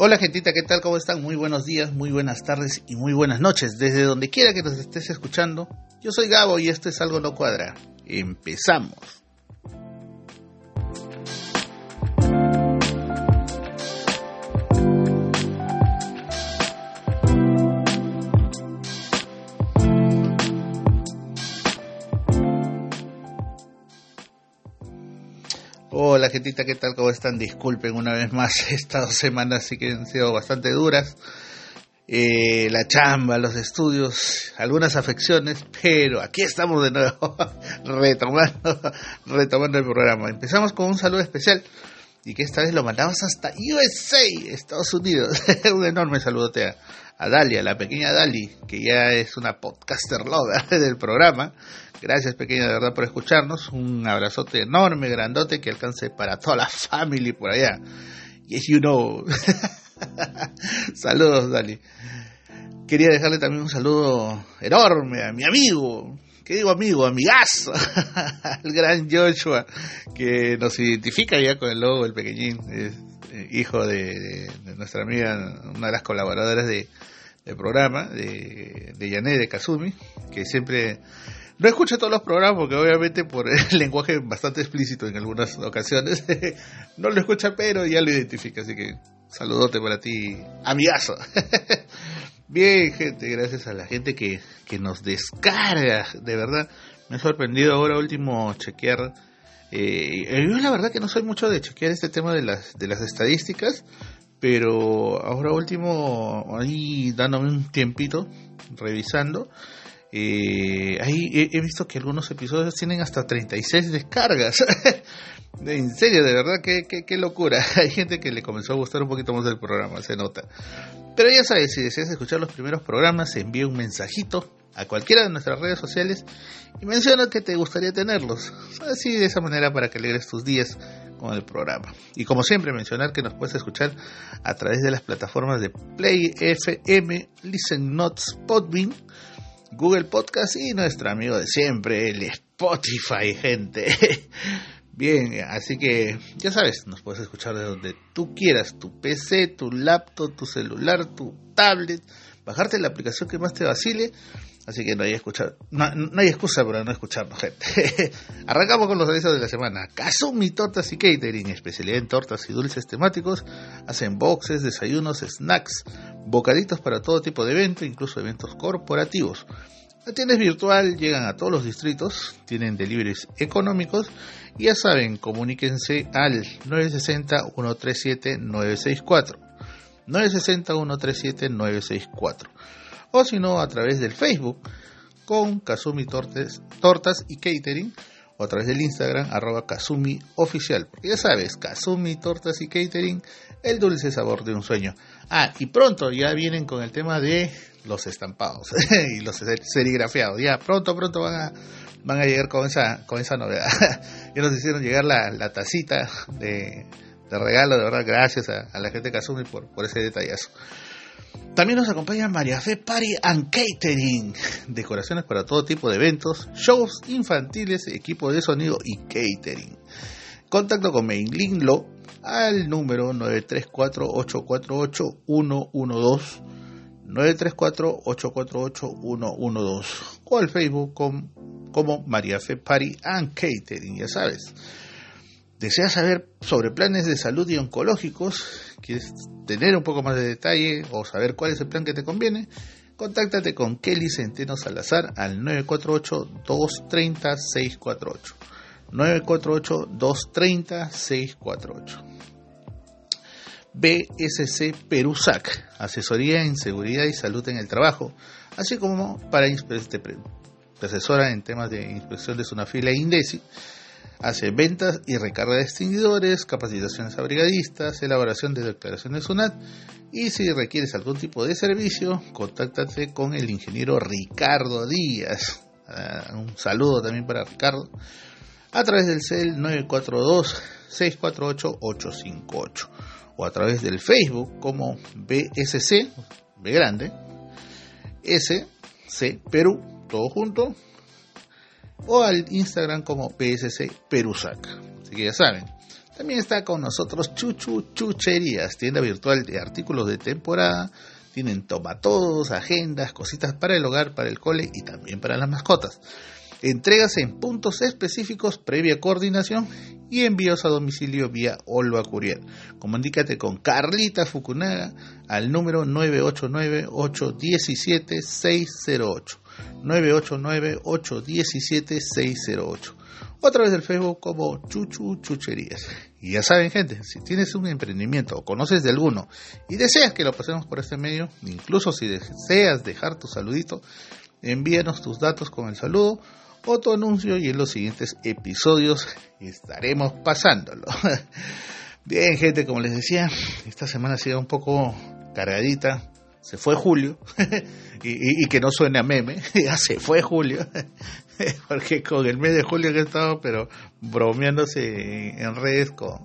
Hola gentita, ¿qué tal? ¿Cómo están? Muy buenos días, muy buenas tardes y muy buenas noches. Desde donde quiera que nos estés escuchando, yo soy Gabo y esto es Algo No Cuadra. Empezamos. Hola gentita, ¿qué tal? ¿Cómo están? Disculpen una vez más, estas dos semanas sí que han sido bastante duras. Eh, la chamba, los estudios, algunas afecciones, pero aquí estamos de nuevo retomando, retomando el programa. Empezamos con un saludo especial y que esta vez lo mandamos hasta USA, Estados Unidos. un enorme saludote a, Dalia, la pequeña Dali, que ya es una podcaster lover del programa. Gracias, pequeña, de verdad, por escucharnos. Un abrazote enorme, grandote, que alcance para toda la family por allá. Yes, you know. Saludos, Dali. Quería dejarle también un saludo enorme a mi amigo, ¿qué digo amigo? Amigazo, al gran Joshua, que nos identifica ya con el logo, el pequeñín, eh, hijo de, de, nuestra amiga, una de las colaboradoras de, del programa, de, de Yané de Kazumi, que siempre no escucha todos los programas porque obviamente por el lenguaje bastante explícito en algunas ocasiones no lo escucha pero ya lo identifica, así que saludote para ti, amigazo. Bien, gente, gracias a la gente que, que nos descarga, de verdad. Me ha sorprendido ahora último chequear. Eh, yo la verdad que no soy mucho de chequear este tema de las, de las estadísticas, pero ahora último, ahí dándome un tiempito, revisando, eh, ahí he, visto que algunos episodios tienen hasta 36 descargas. en serio, de verdad, qué, qué, qué, locura. Hay gente que le comenzó a gustar un poquito más del programa, se nota. Pero ya sabes, si deseas escuchar los primeros programas, envía un mensajito a cualquiera de nuestras redes sociales y menciona que te gustaría tenerlos. Así de esa manera para que alegres tus días con el programa. Y como siempre, mencionar que nos puedes escuchar a través de las plataformas de Play FM, Listen Notes, Podbean, Google Podcast y nuestro amigo de siempre, el Spotify, gente. Bien, así que ya sabes, nos puedes escuchar de donde tú quieras, tu PC, tu laptop, tu celular, tu tablet, bajarte la aplicación que más te vacile. Así que no hay, escuchar, no, hay excusa para no escucharnos, gente. Arrancamos con los avisos de la semana. Kazumi Tortas y Catering, especialidad en tortas y dulces temáticos. Hacen boxes, desayunos, snacks, bocaditos para todo tipo de evento, incluso eventos corporativos. La tienda es virtual, llegan a todos los distritos, tienen deliveries económicos y ya saben, comuníquense al 960-137-964. 960-137-964. O si no, a través del Facebook con Kazumi Tortes, Tortas y Catering o a través del Instagram arroba Kazumi Oficial. Porque ya sabes, Kazumi Tortas y Catering, el dulce sabor de un sueño. Ah, y pronto ya vienen con el tema de los estampados y los serigrafiados. Ya pronto, pronto van a, van a llegar con esa, con esa novedad. ya nos hicieron llegar la, la tacita de, de, regalo, de verdad, gracias a, la gente de Kazumi por, por ese detallazo. También nos acompaña María Fe Party and Catering, decoraciones para todo tipo de eventos, shows infantiles, equipo de sonido y catering. Contacto con Mainlinlo al número 934-848-112, 934-848-112, o al Facebook como María Fe Party and Catering, ya sabes. ¿Deseas saber sobre planes de salud y oncológicos? ¿Quieres tener un poco más de detalle o saber cuál es el plan que te conviene? Contáctate con Kelly Centeno Salazar al 948-230-648. 948-230-648. BSC Perusac, asesoría en seguridad y salud en el trabajo, así como para te asesora en temas de inspección de Sunafila e Indesi Hace ventas y recarga de extinguidores, capacitaciones a brigadistas, elaboración de declaraciones SUNAT y si requieres algún tipo de servicio, contáctate con el ingeniero Ricardo Díaz. Uh, un saludo también para Ricardo a través del CEL 942-648-858 o a través del Facebook como BSC, B grande, SC Perú, todo junto, o al Instagram como PSC Perusac. Así que ya saben, También está con nosotros Chuchu Chucherías, tienda virtual de artículos de temporada. Tienen tomatodos, agendas, cositas para el hogar, para el cole y también para las mascotas. Entregas en puntos específicos previa coordinación y envíos a domicilio vía Olva Courier. Comunícate con Carlita Fukunaga al número 989-817-608. 989-817-608. O a través del Facebook como Chuchu Chucherías. Y ya saben, gente, si tienes un emprendimiento o conoces de alguno y deseas que lo pasemos por este medio, incluso si deseas dejar tu saludito, envíanos tus datos con el saludo otro anuncio y en los siguientes episodios estaremos pasándolo. Bien, gente, como les decía, esta semana ha sido un poco cargadita. Se fue Julio, y, que no suene a meme, ya se fue Julio, porque con el mes de julio que he estado, pero bromeándose en redes con,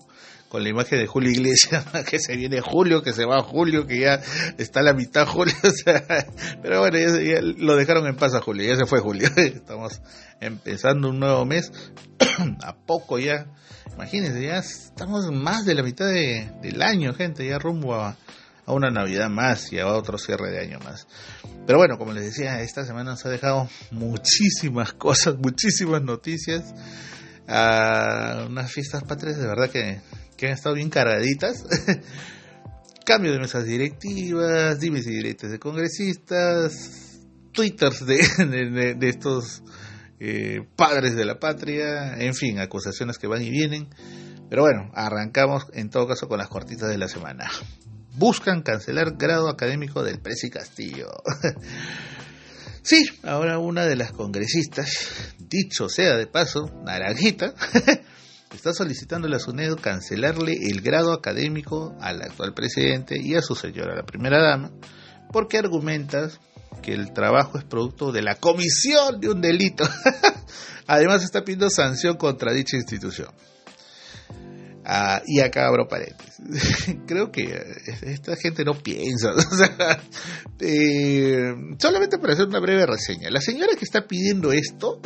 con la imagen de Julio Iglesias, que se viene Julio, que se va Julio, que ya está la mitad Julio, pero bueno, ya, lo dejaron en paz a Julio, ya se fue Julio, estamos empezando un nuevo mes, a poco ya, imagínense, ya estamos más de la mitad del año, gente, ya rumbo a, a una Navidad más y a otro cierre de año más. Pero bueno, como les decía, esta semana nos ha dejado muchísimas cosas, muchísimas noticias. a unas fiestas patrias de verdad que que han estado bien cargaditas. Cambio de mesas directivas, dimes y directos de congresistas, twitters de, de, estos eh, padres de la patria, en fin, acusaciones que van y vienen. Pero bueno, arrancamos en todo caso con las cortitas de la semana. Buscan cancelar grado académico del Presi Castillo. sí, ahora una de las congresistas, dicho sea de paso, Naranjita, está solicitando a SUNED cancelarle el grado académico al actual presidente y a su señora, la primera dama, porque argumentas que el trabajo es producto de la comisión de un delito. Además está pidiendo sanción contra dicha institución. Ah, y acá abro paréntesis. Creo que esta gente no piensa. Eh, solamente para hacer una breve reseña. La señora que está pidiendo esto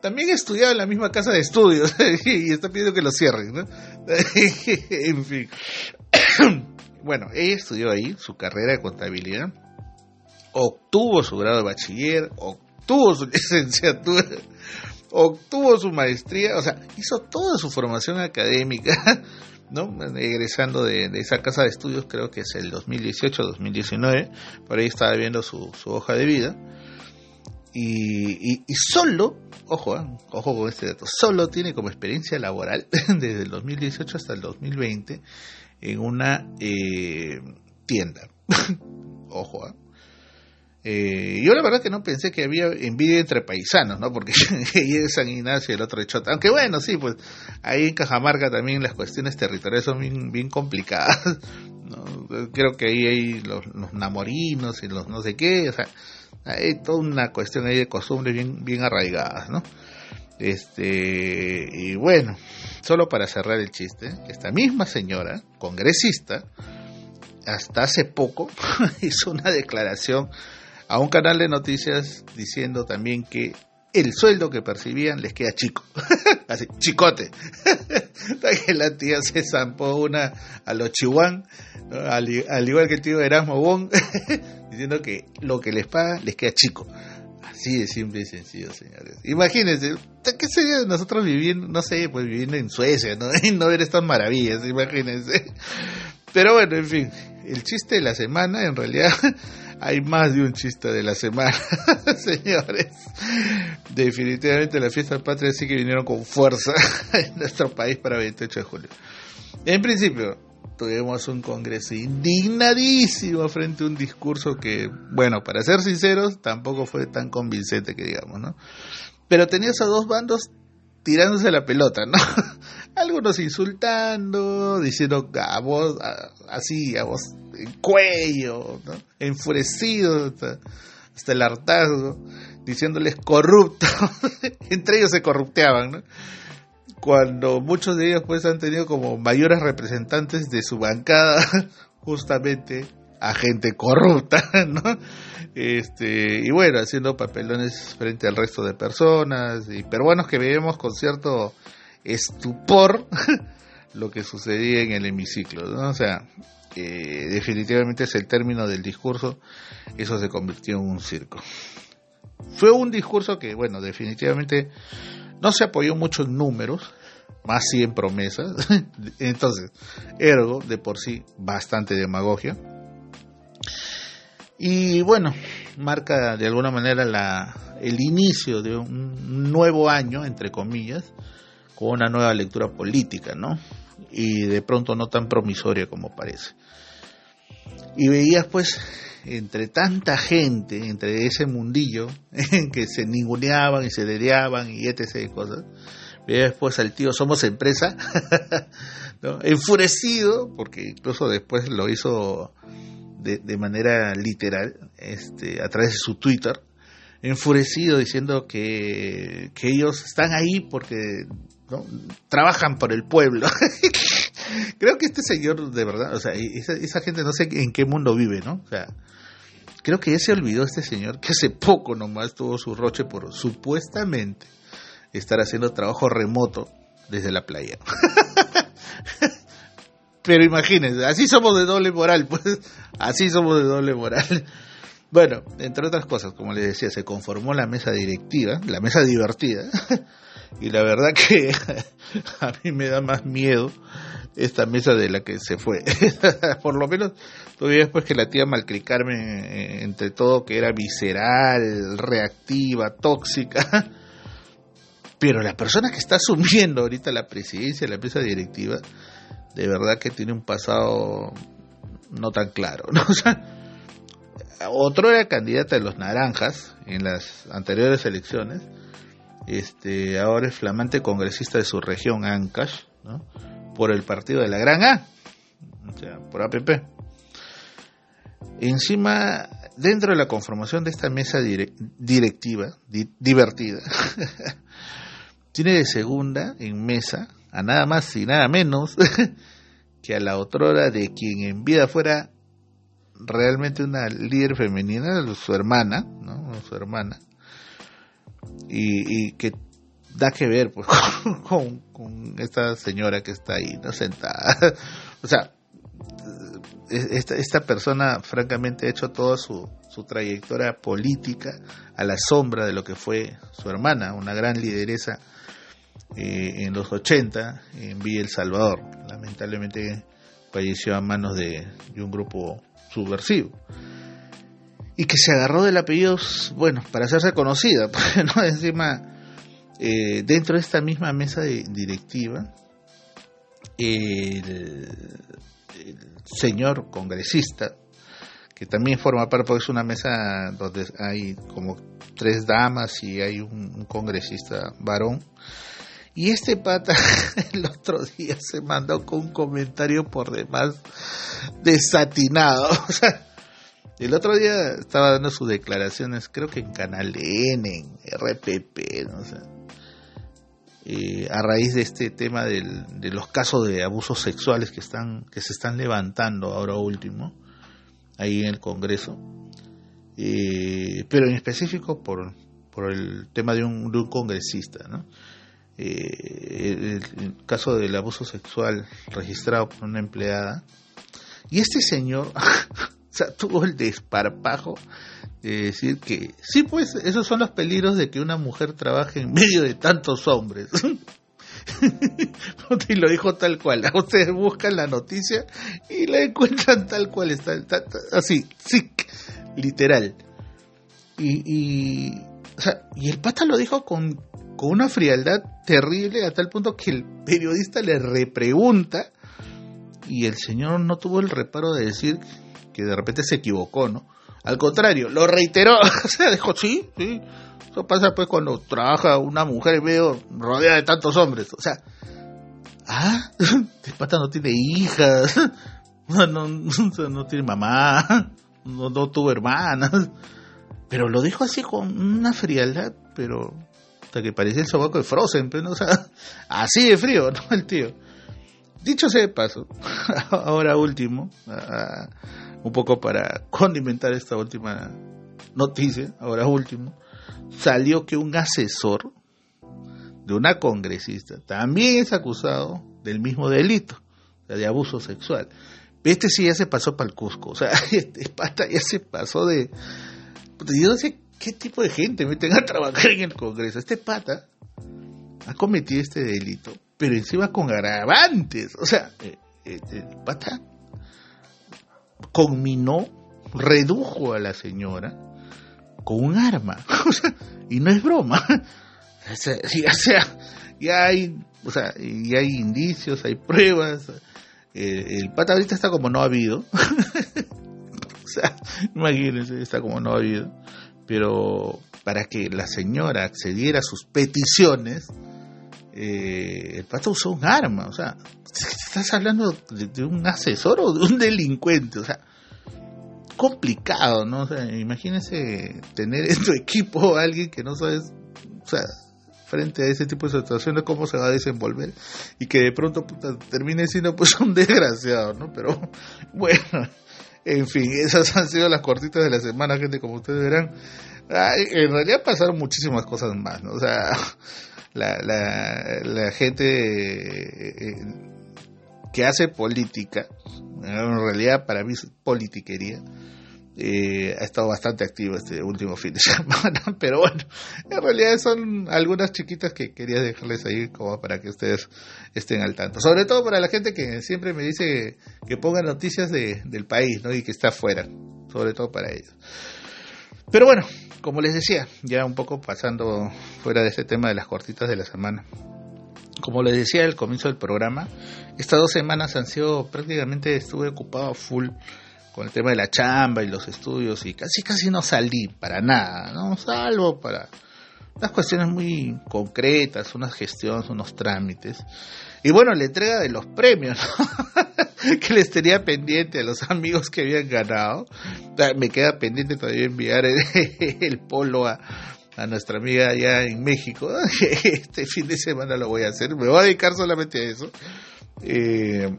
también estudiado en la misma casa de estudios y está pidiendo que lo cierren, ¿no? en fin. bueno, ella estudió ahí su carrera de contabilidad, obtuvo su grado de bachiller, obtuvo su licenciatura, obtuvo su maestría, o sea, hizo toda su formación académica, ¿no? Egresando de, esa casa de estudios, creo que es el 2018-2019, por ahí estaba viendo su, su hoja de vida y, solo, ojo, eh, ojo con este dato, solo tiene como experiencia laboral desde el 2018 hasta el 2020 en una eh, tienda. ojo, ¿eh? Eh, yo la verdad que no pensé que había envidia entre paisanos, ¿no? Porque ella es San Ignacio y el otro de Chota. Aunque bueno, sí, pues ahí en Cajamarca también las cuestiones territoriales son bien, complicadas. Creo que ahí hay los, los namorinos y los no sé qué, o sea, hay toda una cuestión ahí de costumbres bien, bien arraigadas, ¿no? Este, y bueno, solo para cerrar el chiste, esta misma señora, congresista, hasta hace poco hizo una declaración a un canal de noticias diciendo también que el sueldo que percibían les queda chico, así, chicote. la tía se zampó una a los chihuán, al, igual que el tío Erasmo Bon, diciendo que lo que les paga les queda chico. Así de simple y sencillo, señores. Imagínense, ¿qué sería nosotros viviendo, no sé, pues viviendo en Suecia, ¿no? No ver estas maravillas, imagínense. Pero bueno, en fin, el chiste de la semana en realidad hay más de un chiste de la semana, señores. Definitivamente la fiesta patria sí que vinieron con fuerza en nuestro país para el 28 de julio. En principio, tuvimos un congreso indignadísimo frente a un discurso que, bueno, para ser sinceros, tampoco fue tan convincente que digamos, ¿no? Pero tenías a dos bandos tirándose la pelota, ¿no? Algunos insultando, diciendo a vos, así, a vos, en cuello, ¿no? enfurecido hasta, el hartazgo, diciéndoles corruptos, entre ellos se corrupteaban, ¿no? Cuando muchos de ellos pues han tenido como mayores representantes de su bancada justamente a gente corrupta, ¿no? Este, y bueno, haciendo papelones frente al resto de personas y peruanos que vemos con cierto estupor lo que sucedía en el hemiciclo, ¿no? O sea, eh, definitivamente es el término del discurso, eso se convirtió en un circo. Fue un discurso que, bueno, definitivamente no se apoyó mucho en números, más sí en promesas. Entonces, ergo, de por sí, bastante demagogia. Y bueno, marca de alguna manera el inicio de un nuevo año, entre comillas, con una nueva lectura política, ¿no? Y de pronto no tan promisoria como parece. Y veías pues entre tanta gente, entre ese mundillo en que se ninguneaban y se dedeaban y etc. cosas, veías después al tío Somos Empresa, enfurecido, porque incluso después lo hizo de, de, manera literal, este, a través de su Twitter, enfurecido diciendo que, que ellos están ahí porque ¿no? trabajan por el pueblo. creo que este señor, de verdad, o sea, esa, esa, gente no sé en qué mundo vive, ¿no? O sea, creo que ya se olvidó este señor que hace poco nomás tuvo su roche por supuestamente estar haciendo trabajo remoto desde la playa. Pero imagínense, así somos de doble moral, pues, así somos de doble moral. Bueno, entre otras cosas, como les decía, se conformó la mesa directiva, la mesa divertida, y la verdad que a mí me da más miedo esta mesa de la que se fue. Por lo menos todavía después que la tía malcricarme eh, entre todo que era visceral, reactiva, tóxica. Pero la persona que está asumiendo ahorita la presidencia de la mesa directiva, de verdad que tiene un pasado no tan claro, otro era candidata de los naranjas en las anteriores elecciones, este, ahora es flamante congresista de su región, Ancash, ¿no? por el partido de la Gran A, o sea, por APP. Encima, dentro de la conformación de esta mesa directiva, divertida, tiene de segunda en mesa a nada más y nada menos que a la otrora de quien en vida fuera realmente una líder femenina, su hermana, ¿no? Su hermana, y, que da que ver pues, con, esta señora que está ahí. Sentada. o sea, esta, esta persona francamente ha hecho toda su, su trayectoria política a la sombra de lo que fue su hermana, una gran lideresa eh, en los 80 en Villa El Salvador. Lamentablemente falleció a manos de, de un grupo subversivo y que se agarró del apellido, bueno, para hacerse conocida, no encima eh, dentro de esta misma mesa de, directiva el, el, señor congresista que también forma parte porque es una mesa donde hay como tres damas y hay un, un congresista varón y este pata el otro día se mandó con un comentario por demás desatinado el otro día estaba dando sus declaraciones, creo que en Canal N, en RPP, no sé. Eh, a raíz de este tema de los casos de abusos sexuales que están que se están levantando ahora último ahí en el Congreso, eh, pero en específico por, por el tema de un, de un congresista, ¿no? Eh, el, caso del abuso sexual registrado por una empleada y este señor tuvo el desparpajo de decir que sí, pues esos son los peligros de que una mujer trabaje en medio de tantos hombres. y lo dijo tal cual. Ustedes buscan la noticia y la encuentran tal cual está, así, sí, literal. Y, y, o sea, y el pata lo dijo con, con una frialdad terrible a tal punto que el periodista le repregunta y el señor no tuvo el reparo de decir que de repente se equivocó, ¿no? Al contrario, lo reiteró, o sea, dijo, sí, sí, eso pasa pues cuando trabaja una mujer medio rodeada de tantos hombres, o sea, ah, este pata no tiene hijas, no, no, no tiene mamá, no, no tuvo hermanas, pero lo dijo así con una frialdad, pero hasta que parecía el sobaco de Frozen, pero, ¿no? o sea, así de frío, ¿no? El tío. Dicho sea de paso, ahora último, un poco para condimentar esta última noticia, ahora último, salió que un asesor de una congresista, también es acusado del mismo delito, de abuso sexual. Este sí ya se pasó para el Cusco, o sea, este pata ya se pasó de... Yo no sé qué tipo de gente meten a trabajar en el Congreso. Este pata ha cometido este delito, pero encima con agravantes. O sea, eh, eh, el pata conminó, redujo a la señora con un arma. Y no es broma. O sea, ya hay, o sea, ya hay indicios, hay pruebas. Eh, el pata ahorita está como no ha habido. o sea, imagínense, está como no ha habido. Pero para que la señora accediera a sus peticiones, eh, el pata usó un arma. O sea, estás hablando de, un asesor o de un delincuente. O sea, complicado, ¿no? O sea, imagínense tener en tu equipo a alguien que no sabes, o sea, frente a ese tipo de situaciones, cómo se va a desenvolver y que de pronto termine siendo pues un desgraciado, ¿no? Pero bueno, en fin, esas han sido las cortitas de la semana, gente, como ustedes verán. en realidad pasaron muchísimas cosas más, ¿no? O sea, la, la, gente eh, que hace política, en realidad para mí es politiquería, eh, ha estado bastante activo este último fin de semana, pero bueno, en realidad son algunas chiquitas que quería dejarles ahí como para que ustedes estén al tanto. Sobre todo para la gente que siempre me dice que ponga noticias de, del país, ¿no? Y que está afuera, sobre todo para ellos. Pero bueno, como les decía, ya un poco pasando fuera de este tema de las cortitas de la semana. Como les decía al comienzo del programa, estas dos semanas han sido prácticamente estuve ocupado full con el tema de la chamba y los estudios y casi casi no salí para nada, ¿no? Salvo para unas cuestiones muy concretas, unas gestiones, unos trámites. Y bueno, la entrega de los premios, que les tenía pendiente a los amigos que habían ganado. Me queda pendiente todavía enviar el, polo a, a nuestra amiga allá en México. Este fin de semana lo voy a hacer, me voy a dedicar solamente a eso. Eh,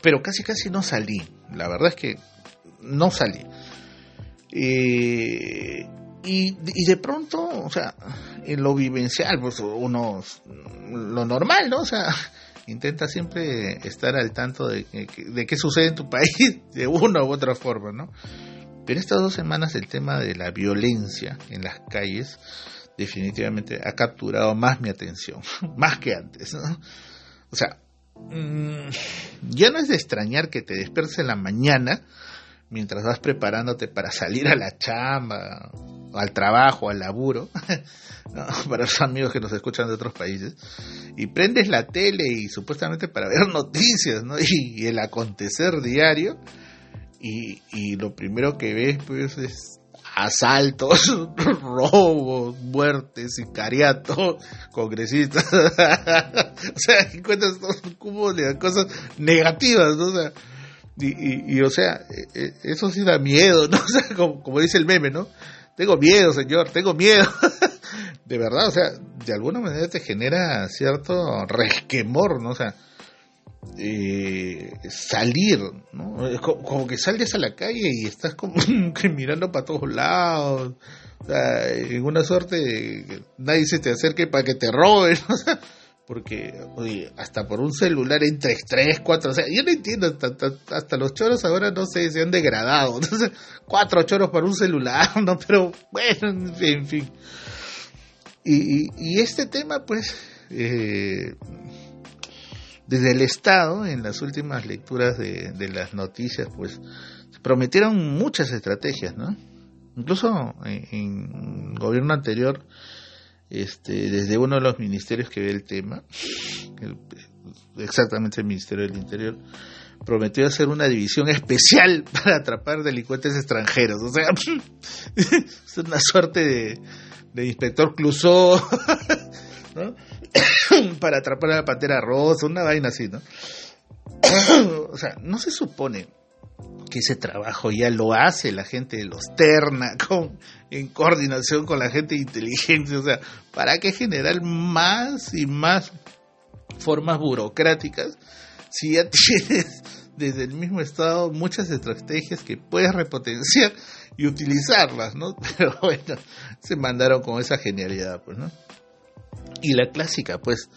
pero casi casi no salí. La verdad es que no salí. Eh, y, y, de pronto, o sea, en lo vivencial, pues uno, lo normal, ¿no? O sea, intenta siempre estar al tanto de, de qué sucede en tu país de una u otra forma, ¿no? Pero estas dos semanas el tema de la violencia en las calles definitivamente ha capturado más mi atención, más que antes, ¿no? O sea, Mm, ya no es de extrañar que te despiertes en la mañana mientras vas preparándote para salir a la chamba, al trabajo, al laburo, para los amigos que nos escuchan de otros países, y prendes la tele y supuestamente para ver noticias, ¿no? Y, el acontecer diario, y, y, lo primero que ves pues es asaltos, robos, muertes, sicariato, congresistas. o sea, encuentras todo un cúmulo de cosas negativas, ¿no? O sea, y, y, o sea, e, e, eso sí da miedo, ¿no? O sea, como, como dice el meme, ¿no? Tengo miedo, señor, tengo miedo. de verdad, o sea, de alguna manera te genera cierto resquemor, ¿no? O sea, eh, salir, ¿no? Como, que sales a la calle y estás como que mirando para todos lados, o sea, en una suerte nadie se te acerque para que te roben, o sea, porque oye, hasta por un celular entre 3, 4, o sea, yo no entiendo, hasta, los choros ahora no sé, se han degradado, entonces, cuatro choros por un celular, ¿no? Pero bueno, en fin. Y, y, y este tema, pues, eh, desde el Estado, en las últimas lecturas de, las noticias, pues se prometieron muchas estrategias, ¿no? Incluso en, el gobierno anterior, este, desde uno de los ministerios que ve el tema, exactamente el Ministerio del Interior, prometió hacer una división especial para atrapar delincuentes extranjeros. O sea, es una suerte de, de inspector Clouseau, ¿no? para atrapar a la pantera rosa, una vaina así, ¿no? o sea, no se supone que ese trabajo ya lo hace la gente de los Terna con, en coordinación con la gente de inteligencia, o sea, ¿para qué generar más y más formas burocráticas si ya tienes desde el mismo estado muchas estrategias que puedes repotenciar y utilizarlas, ¿no? Pero bueno, se mandaron con esa genialidad, pues, ¿no? Y la clásica, pues,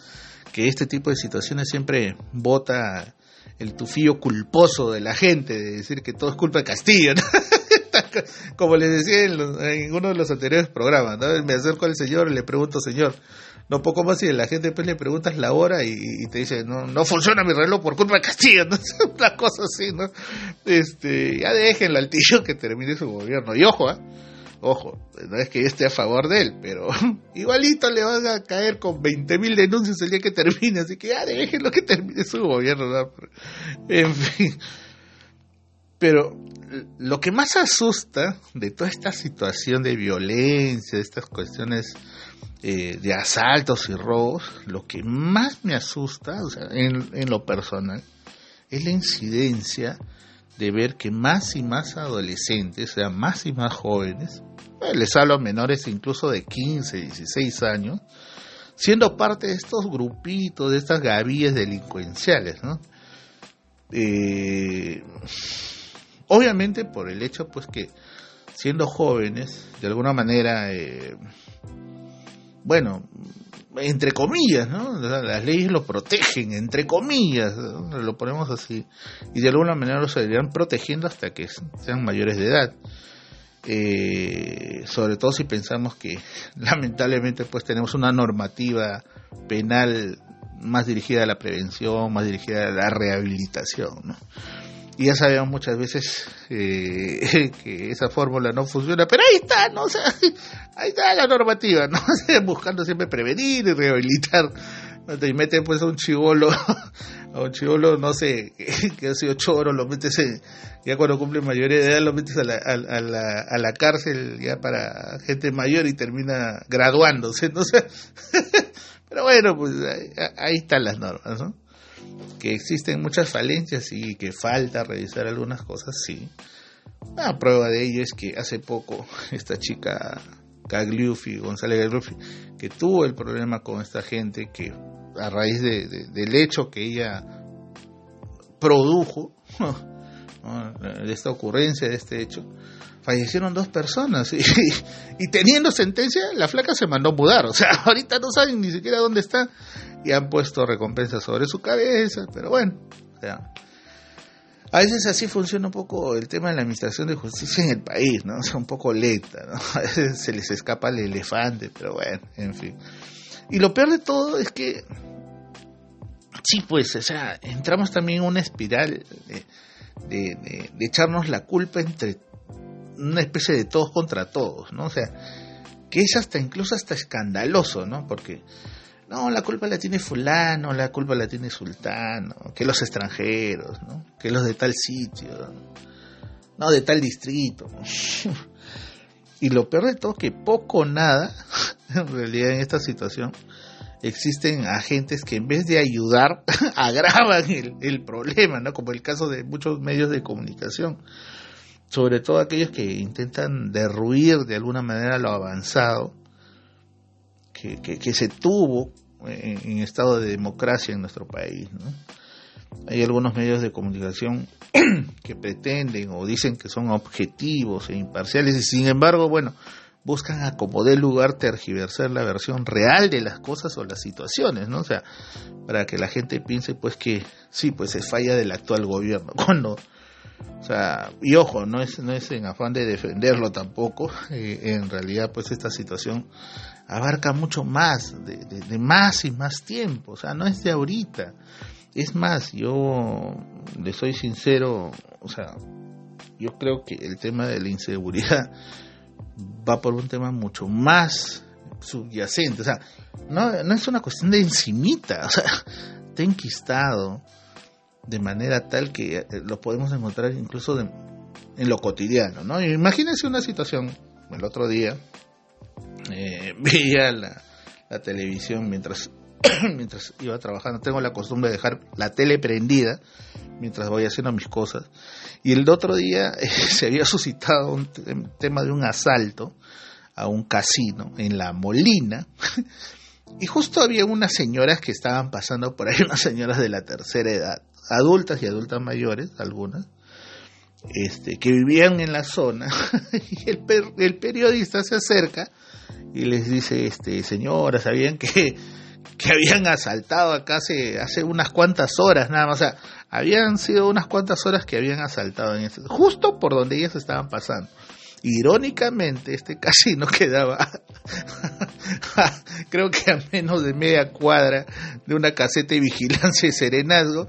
que este tipo de situaciones siempre vota el tufillo culposo de la gente, de decir que todo es culpa de Castillo, como les decía en, uno de los anteriores programas, ¿no? me acerco al señor y le pregunto, señor, no poco más y la gente pues le preguntas la hora y, te dice, no, no funciona mi reloj por culpa de Castillo, ¿no? una cosa así, ¿no? Este, ya déjenlo al tío que termine su gobierno. Y ojo, ¿eh? Ojo, no es que yo esté a favor de él, pero igualito le van a caer con 20.000 denuncias el día que termine, así que ya déjenlo que termine su gobierno. ¿no? En fin. Pero lo que más asusta de toda esta situación de violencia, de estas cuestiones eh, de asaltos y robos, lo que más me asusta, en lo personal, es la incidencia de ver que más y más adolescentes, o sea, más y más jóvenes, eh, les hablo a menores incluso de 15, 16 años, siendo parte de estos grupitos, de estas gavillas delincuenciales, ¿no? Eh, obviamente por el hecho, pues que siendo jóvenes, de alguna manera, eh, bueno, entre comillas, ¿no? Las leyes lo protegen, entre comillas, lo ponemos así, y de alguna manera los seguirán protegiendo hasta que sean mayores de edad. Eh, sobre todo si pensamos que lamentablemente pues tenemos una normativa penal más dirigida a la prevención, más dirigida a la rehabilitación, ¿no? Y ya sabemos muchas veces eh, que esa fórmula no funciona, pero ahí está, ¿no? O ahí está la normativa, ¿no? Buscando siempre prevenir y rehabilitar. Y meten pues a un chivolo, a un chivolo, no sé, que, ha sido choro, lo metes en, ya cuando cumple mayoría de edad, lo metes a la, a, la, a la cárcel ya para gente mayor y termina graduándose, ¿no? sé pero bueno, pues ahí, ahí están las normas, ¿no? Que existen muchas falencias y que falta revisar algunas cosas, sí. Una prueba de ello es que hace poco esta chica Gagliufi, González Gagliufi, que tuvo el problema con esta gente que a raíz de, del hecho que ella produjo, de esta ocurrencia, de este hecho, fallecieron dos personas y, y, teniendo sentencia la flaca se mandó a mudar, o sea, ahorita no saben ni siquiera dónde está y han puesto recompensas sobre su cabeza, pero bueno, o sea, a veces así funciona un poco el tema de la administración de justicia en el país, ¿no? O un poco lenta, ¿no? A veces se les escapa el elefante, pero bueno, en fin. Y lo peor de todo es que, sí, pues, o sea, entramos también en una espiral de, de, de echarnos la culpa entre una especie de todos contra todos, ¿no? O sea, que es hasta incluso hasta escandaloso, ¿no? Porque no, la culpa la tiene fulano, la culpa la tiene sultano, que los extranjeros, ¿no? Que los de tal sitio, no, de tal distrito. y lo peor de todo que poco o nada, en realidad en esta situación, existen agentes que en vez de ayudar, agravan el, el problema, ¿no? Como el caso de muchos medios de comunicación sobre todo aquellos que intentan derruir de alguna manera lo avanzado que, se tuvo en, estado de democracia en nuestro país. Hay algunos medios de comunicación que pretenden o dicen que son objetivos e imparciales y sin embargo, bueno, buscan a como dé lugar tergiversar la versión real de las cosas o las situaciones, ¿no? O sea, para que la gente piense pues que sí, pues se falla del actual gobierno, cuando o sea, y ojo, no es, no es en afán de defenderlo tampoco, eh, en realidad pues esta situación abarca mucho más, de, más y más tiempo, o sea, no es de ahorita. Es más, yo le soy sincero, o sea, yo creo que el tema de la inseguridad va por un tema mucho más subyacente, o sea, no, no es una cuestión de encimita, o sea, está enquistado de manera tal que eh, lo podemos encontrar incluso en lo cotidiano, ¿no? Imagínense una situación, el otro día eh, veía la, televisión mientras, mientras iba trabajando, tengo la costumbre de dejar la tele prendida mientras voy haciendo mis cosas, y el otro día eh, se había suscitado un tema de un asalto a un casino en La Molina, y justo había unas señoras que estaban pasando por ahí, unas señoras de la tercera edad, adultas y adultas mayores, algunas, este, que vivían en la zona, y el, el periodista se acerca y les dice, este, señora, ¿sabían que, que habían asaltado acá hace, hace unas cuantas horas nada más? Habían sido unas cuantas horas que habían asaltado en justo por donde ellas estaban pasando. Irónicamente, este casino quedaba, creo que a menos de media cuadra de una caseta de vigilancia y serenazgo,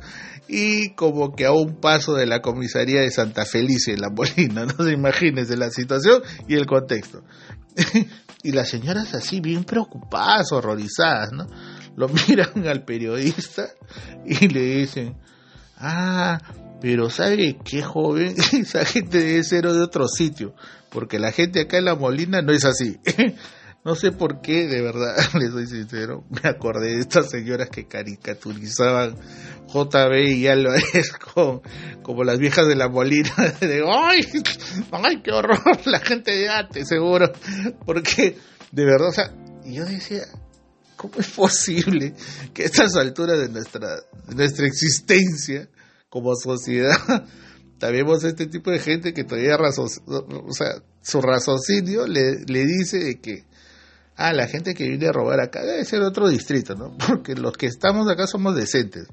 y como que a un paso de la comisaría de Santa Felicia en La Molina, no se imagínense la situación y el contexto. y las señoras así bien preocupadas, horrorizadas, ¿no? Lo miran al periodista y le dicen, ah, pero ¿sabe qué joven? Esa gente debe ser de otro sitio, porque la gente acá en La Molina no es así. No sé por qué, de verdad, les soy sincero, me acordé de estas señoras que caricaturizaban JB y Álvarez con, como las viejas de la molina, de ¡ay! ¡ay, qué horror! La gente de ate, seguro. Porque, de verdad, o sea, yo decía, ¿cómo es posible que a estas alturas de nuestra, de nuestra existencia como sociedad vemos este tipo de gente que todavía razón, o sea, su raciocinio le, le dice de que ah, la gente que viene a robar acá debe ser otro distrito, ¿no? Porque los que estamos acá somos decentes.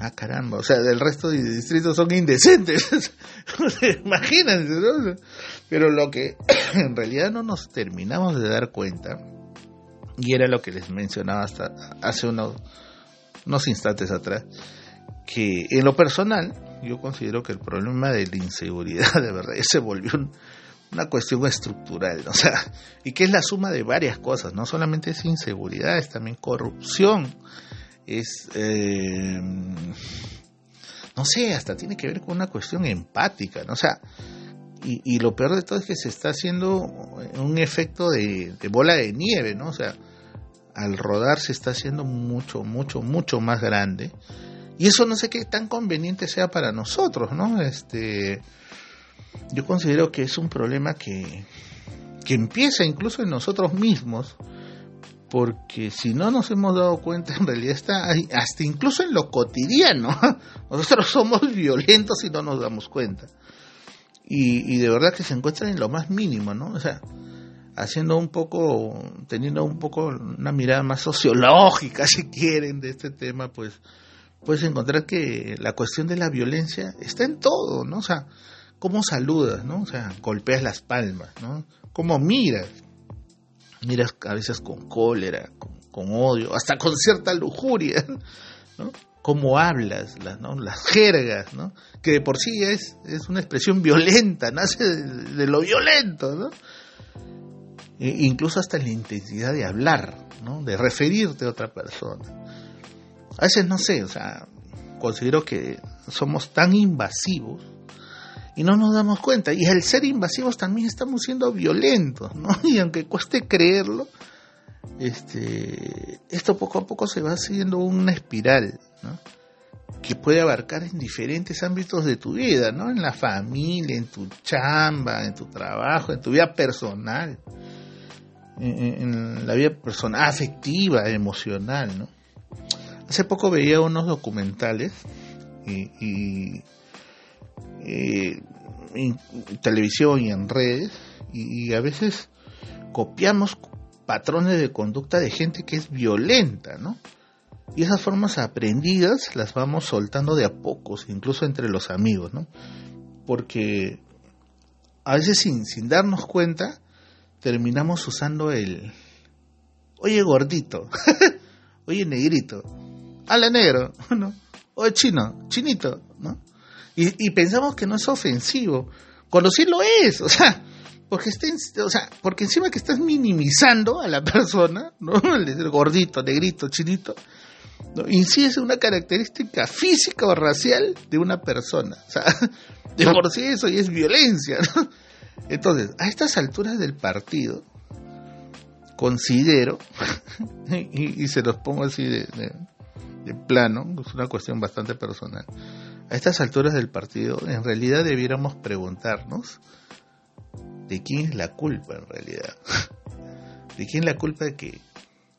Ah, caramba, o sea, del resto de distritos son indecentes. Imagínense, ¿no? Pero lo que en realidad no nos terminamos de dar cuenta, y era lo que les mencionaba hasta hace unos, instantes atrás, que en lo personal, yo considero que el problema de la inseguridad de verdad se volvió un, una cuestión estructural, o sea, y que es la suma de varias cosas, no solamente es inseguridad, es también corrupción, es, eh, no sé, hasta tiene que ver con una cuestión empática, ¿no? O sea, y, lo peor de todo es que se está haciendo un efecto de, de bola de nieve, ¿no? O sea, al rodar se está haciendo mucho, mucho, mucho más grande. Y eso no sé qué tan conveniente sea para nosotros, ¿no? Este, yo considero que es un problema que, que empieza incluso en nosotros mismos, porque si no nos hemos dado cuenta, en realidad está hasta incluso en lo cotidiano. Nosotros somos violentos y no nos damos cuenta. Y, y de verdad que se encuentran en lo más mínimo, ¿no? O sea, haciendo un poco, teniendo un poco una mirada más sociológica, si quieren, de este tema, pues puedes encontrar que la cuestión de la violencia está en todo, ¿no? O sea, cómo saludas, ¿no? O sea, golpeas las palmas, ¿no? Cómo miras. Miras a veces con cólera, con, odio, hasta con cierta lujuria, ¿no? Cómo hablas, las, ¿no? las jergas, ¿no? Que de por sí es, es una expresión violenta, nace de, lo violento, ¿no? E incluso hasta la intensidad de hablar, ¿no? De referirte a otra persona. A veces no sé, o sea, considero que somos tan invasivos y no nos damos cuenta. Y al ser invasivos también estamos siendo violentos, ¿no? Y aunque cueste creerlo, este, esto poco a poco se va haciendo una espiral, ¿no? Que puede abarcar en diferentes ámbitos de tu vida, ¿no? En la familia, en tu chamba, en tu trabajo, en tu vida personal, en, la vida personal, afectiva, emocional, ¿no? Hace poco veía unos documentales y eh, en televisión y en redes y, a veces copiamos patrones de conducta de gente que es violenta, ¿no? Y esas formas aprendidas las vamos soltando de a pocos, incluso entre los amigos, ¿no? Porque a veces sin, sin darnos cuenta terminamos usando el, oye gordito, oye negrito, ala negro, ¿no? Oye chino, chinito, ¿no? Y, pensamos que no es ofensivo, cuando sí lo es, o sea, porque o sea, porque encima que estás minimizando a la persona, ¿no? El gordito, negrito, chinito, ¿no? incide en una característica física o racial de una persona. O sea, de por sí eso y es violencia, ¿no? Entonces, a estas alturas del partido, considero, y, se los pongo así de, de plano, es una cuestión bastante personal, a estas alturas del partido, en realidad debiéramos preguntarnos de quién es la culpa en realidad. ¿De quién es la culpa de que,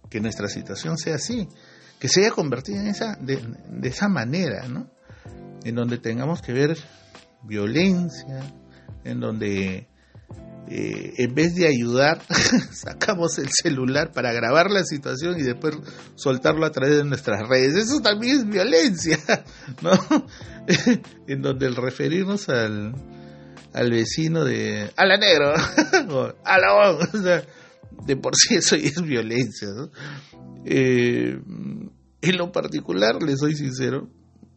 que nuestra situación sea así? Que se haya convertido en esa, de, esa manera, ¿no? En donde tengamos que ver violencia, en donde eh, en vez de ayudar, sacamos el celular para grabar la situación y después soltarlo a través de nuestras redes. Eso también es violencia, ¿no? en donde el referirnos al, al vecino de a la negro o a la o de por sí eso es violencia ¿no? eh, en lo particular les soy sincero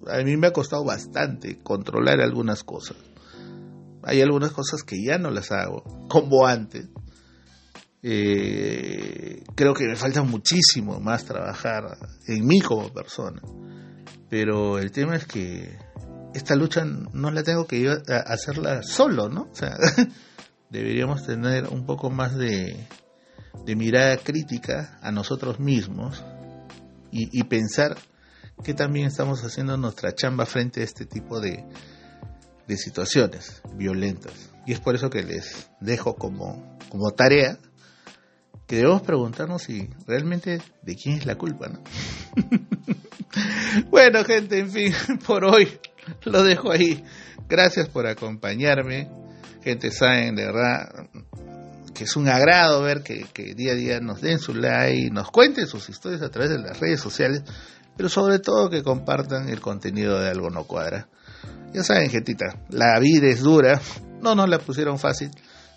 a mí me ha costado bastante controlar algunas cosas hay algunas cosas que ya no las hago como antes eh, creo que me falta muchísimo más trabajar en mí como persona pero el tema es que esta lucha no la tengo que yo hacerla solo, ¿no? O sea, deberíamos tener un poco más de, mirada crítica a nosotros mismos y, y, pensar que también estamos haciendo nuestra chamba frente a este tipo de, de situaciones violentas. Y es por eso que les dejo como, como tarea que debemos preguntarnos si realmente de quién es la culpa, ¿no? bueno, gente, en fin, por hoy lo dejo ahí. Gracias por acompañarme. Gente, saben de verdad que es un agrado ver que, que, día a día nos den su like, nos cuenten sus historias a través de las redes sociales, pero sobre todo que compartan el contenido de Algo No Cuadra. Ya saben, gentita, la vida es dura, no nos la pusieron fácil,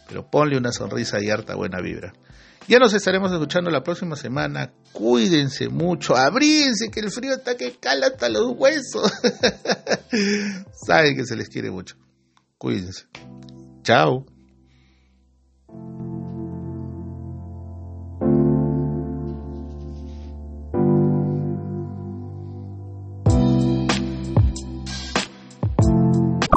pero ponle una sonrisa y harta buena vibra. Ya nos estaremos escuchando la próxima semana. Cuídense mucho, abríense que el frío está que cala hasta los huesos. Saben que se les quiere mucho. Cuídense. Chao.